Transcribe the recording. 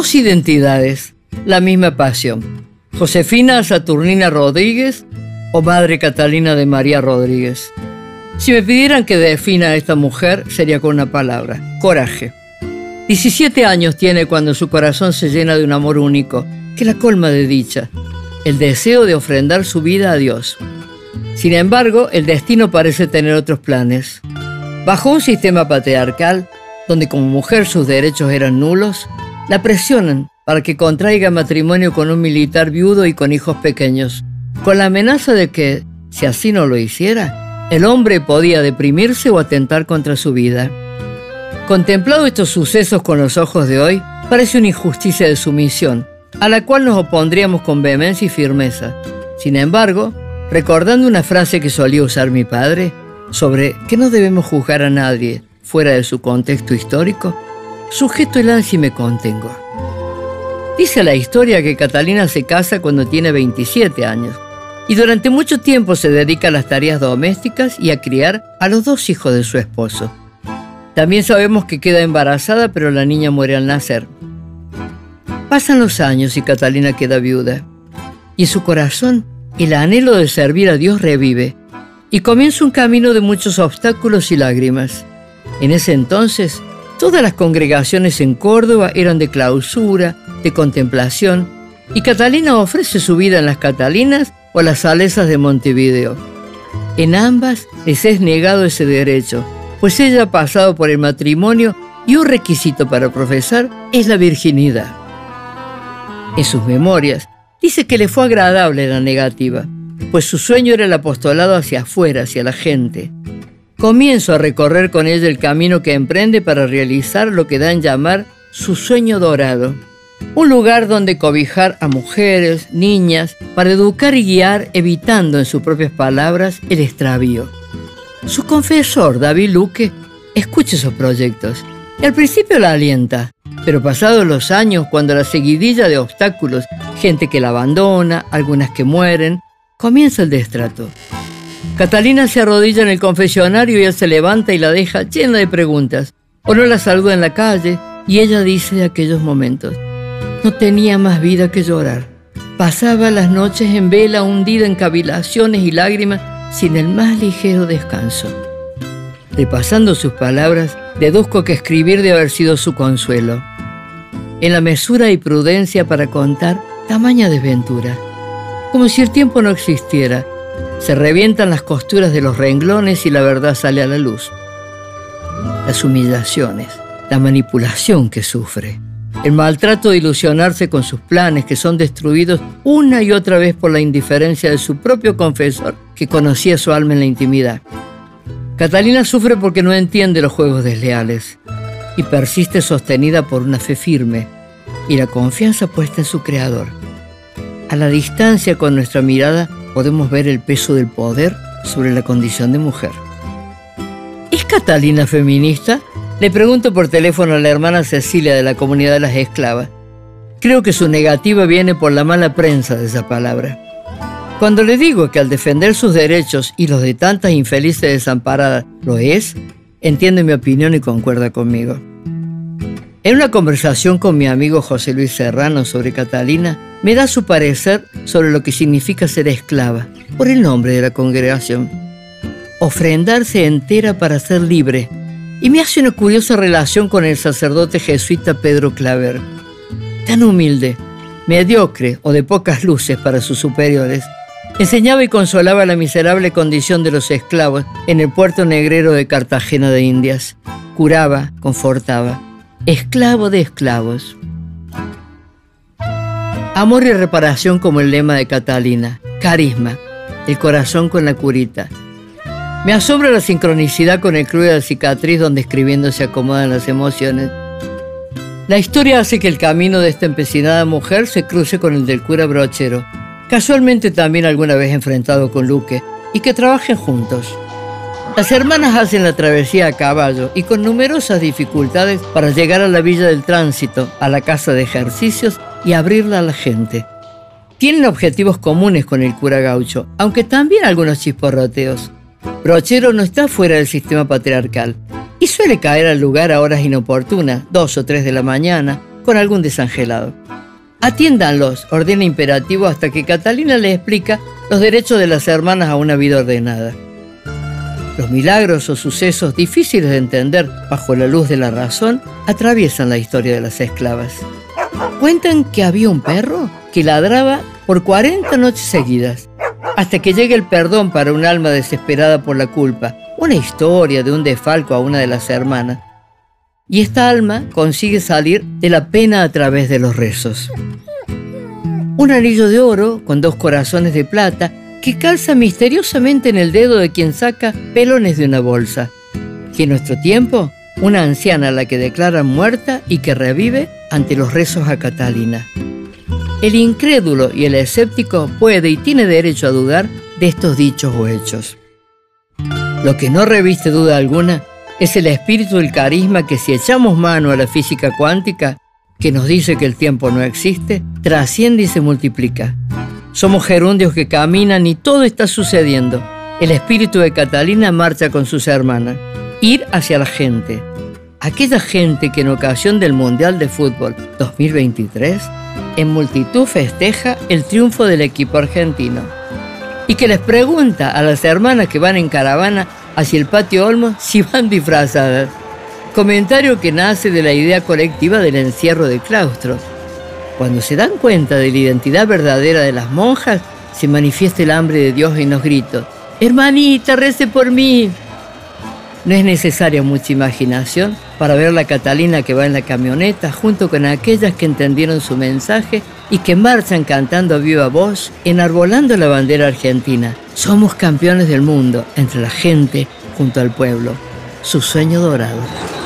Dos identidades, la misma pasión. Josefina Saturnina Rodríguez o Madre Catalina de María Rodríguez. Si me pidieran que defina a esta mujer, sería con una palabra, coraje. 17 años tiene cuando su corazón se llena de un amor único, que la colma de dicha, el deseo de ofrendar su vida a Dios. Sin embargo, el destino parece tener otros planes. Bajo un sistema patriarcal, donde como mujer sus derechos eran nulos, la presionan para que contraiga matrimonio con un militar viudo y con hijos pequeños, con la amenaza de que, si así no lo hiciera, el hombre podía deprimirse o atentar contra su vida. Contemplado estos sucesos con los ojos de hoy, parece una injusticia de sumisión, a la cual nos opondríamos con vehemencia y firmeza. Sin embargo, recordando una frase que solía usar mi padre sobre que no debemos juzgar a nadie fuera de su contexto histórico, sujeto el ansia y me contengo. Dice la historia que Catalina se casa cuando tiene 27 años y durante mucho tiempo se dedica a las tareas domésticas y a criar a los dos hijos de su esposo. También sabemos que queda embarazada, pero la niña muere al nacer. Pasan los años y Catalina queda viuda. Y en su corazón el anhelo de servir a Dios revive. Y comienza un camino de muchos obstáculos y lágrimas. En ese entonces, todas las congregaciones en Córdoba eran de clausura, de contemplación, y Catalina ofrece su vida en las Catalinas o las Salesas de Montevideo. En ambas les es negado ese derecho, pues ella ha pasado por el matrimonio y un requisito para profesar es la virginidad. En sus memorias, dice que le fue agradable la negativa, pues su sueño era el apostolado hacia afuera, hacia la gente. Comienzo a recorrer con ella el camino que emprende para realizar lo que dan llamar su sueño dorado. Un lugar donde cobijar a mujeres, niñas, para educar y guiar, evitando en sus propias palabras el extravío. Su confesor, David Luque, escucha esos proyectos y al principio la alienta, pero pasados los años, cuando la seguidilla de obstáculos, gente que la abandona, algunas que mueren, comienza el destrato. Catalina se arrodilla en el confesionario y él se levanta y la deja llena de preguntas. O no la saluda en la calle y ella dice de aquellos momentos, no tenía más vida que llorar. Pasaba las noches en vela hundida en cavilaciones y lágrimas sin el más ligero descanso. Repasando sus palabras, deduzco que escribir debe haber sido su consuelo. En la mesura y prudencia para contar tamaña desventura. Como si el tiempo no existiera, se revientan las costuras de los renglones y la verdad sale a la luz. Las humillaciones, la manipulación que sufre, el maltrato de ilusionarse con sus planes que son destruidos una y otra vez por la indiferencia de su propio confesor que conocía su alma en la intimidad. Catalina sufre porque no entiende los juegos desleales y persiste sostenida por una fe firme y la confianza puesta en su Creador. A la distancia con nuestra mirada podemos ver el peso del poder sobre la condición de mujer. ¿Es Catalina feminista? Le pregunto por teléfono a la hermana Cecilia de la comunidad de las esclavas. Creo que su negativa viene por la mala prensa de esa palabra. Cuando le digo que al defender sus derechos y los de tantas infelices desamparadas lo es, entiende mi opinión y concuerda conmigo. En una conversación con mi amigo José Luis Serrano sobre Catalina, me da su parecer sobre lo que significa ser esclava, por el nombre de la congregación. Ofrendarse entera para ser libre, y me hace una curiosa relación con el sacerdote jesuita Pedro Claver. Tan humilde, mediocre o de pocas luces para sus superiores, Enseñaba y consolaba la miserable condición de los esclavos en el puerto negrero de Cartagena de Indias. Curaba, confortaba. Esclavo de esclavos. Amor y reparación como el lema de Catalina. Carisma. El corazón con la curita. Me asombra la sincronicidad con el club de la cicatriz donde escribiendo se acomodan las emociones. La historia hace que el camino de esta empecinada mujer se cruce con el del cura brochero casualmente también alguna vez enfrentado con Luque, y que trabajen juntos. Las hermanas hacen la travesía a caballo y con numerosas dificultades para llegar a la villa del tránsito, a la casa de ejercicios y abrirla a la gente. Tienen objetivos comunes con el cura gaucho, aunque también algunos chisporroteos. Brochero no está fuera del sistema patriarcal y suele caer al lugar a horas inoportunas, dos o tres de la mañana, con algún desangelado. Atiéndanlos, ordena imperativo hasta que Catalina le explica los derechos de las hermanas a una vida ordenada. Los milagros o sucesos difíciles de entender bajo la luz de la razón atraviesan la historia de las esclavas. Cuentan que había un perro que ladraba por 40 noches seguidas, hasta que llegue el perdón para un alma desesperada por la culpa, una historia de un desfalco a una de las hermanas. Y esta alma consigue salir de la pena a través de los rezos. Un anillo de oro con dos corazones de plata que calza misteriosamente en el dedo de quien saca pelones de una bolsa. Que en nuestro tiempo, una anciana a la que declaran muerta y que revive ante los rezos a Catalina. El incrédulo y el escéptico puede y tiene derecho a dudar de estos dichos o hechos. Lo que no reviste duda alguna es el espíritu del carisma que si echamos mano a la física cuántica, que nos dice que el tiempo no existe, trasciende y se multiplica. Somos gerundios que caminan y todo está sucediendo. El espíritu de Catalina marcha con sus hermanas. Ir hacia la gente. Aquella gente que en ocasión del Mundial de Fútbol 2023 en multitud festeja el triunfo del equipo argentino y que les pregunta a las hermanas que van en caravana hacia el patio Olmo si van disfrazadas. Comentario que nace de la idea colectiva del encierro de claustro. Cuando se dan cuenta de la identidad verdadera de las monjas, se manifiesta el hambre de Dios en los gritos. Hermanita, rece por mí. No es necesaria mucha imaginación para ver la Catalina que va en la camioneta junto con aquellas que entendieron su mensaje y que marchan cantando a viva voz, enarbolando la bandera argentina. Somos campeones del mundo entre la gente junto al pueblo. Su sueño dorado.